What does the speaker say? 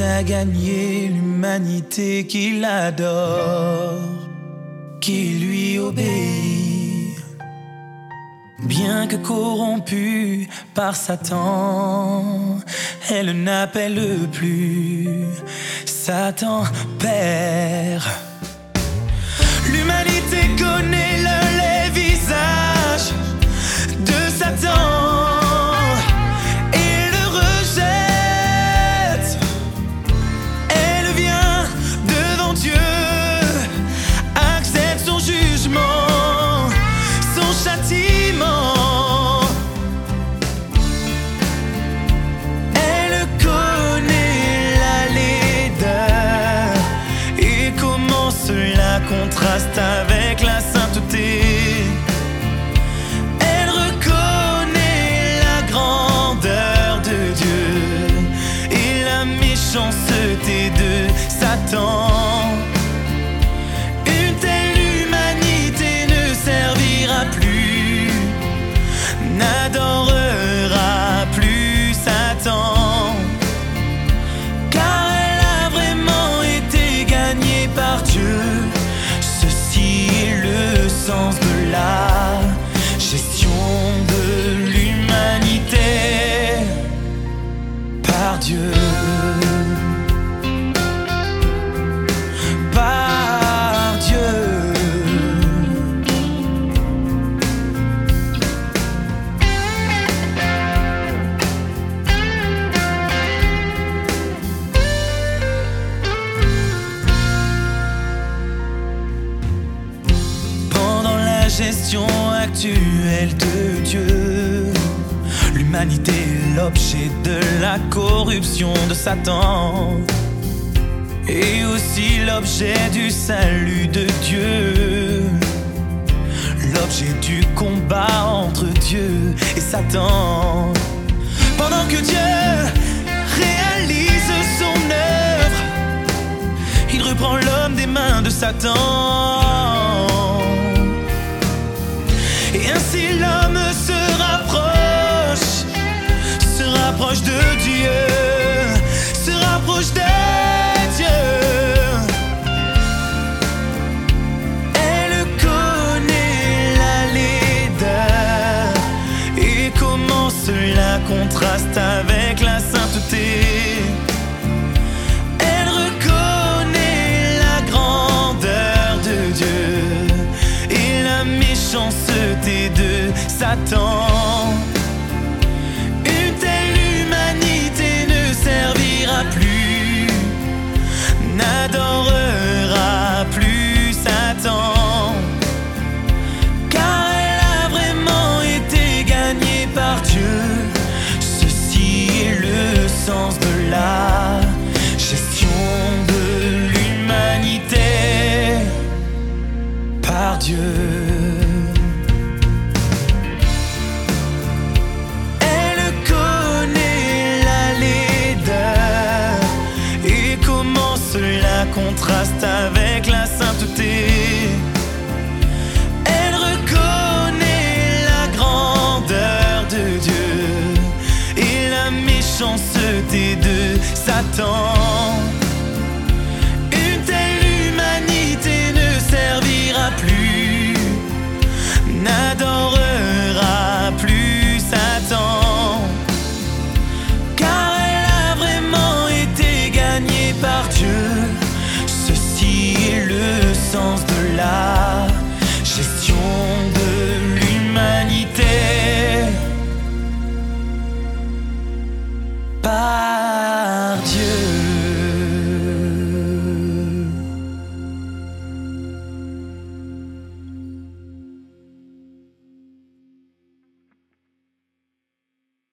a gagné l'humanité qui l'adore, qui lui obéit. Bien que corrompue par Satan, elle n'appelle plus Satan Père. Contraste avec gestion actuelle de Dieu, l'humanité est l'objet de la corruption de Satan et aussi l'objet du salut de Dieu, l'objet du combat entre Dieu et Satan. Pendant que Dieu réalise son œuvre, il reprend l'homme des mains de Satan. De Dieu, se rapproche de Dieu. Elle connaît la laideur et comment cela contraste avec la sainteté. Elle reconnaît la grandeur de Dieu et la méchanceté de Satan. Car elle a vraiment été gagnée par Dieu. Ceci est le sens de la gestion de l'humanité par Dieu. Elle connaît la laideur et comment cela contraste avec la sainteté. La méchanceté de Satan. Une telle humanité ne servira plus, n'adorera plus Satan. Car elle a vraiment été gagnée par Dieu. Ceci est le sens de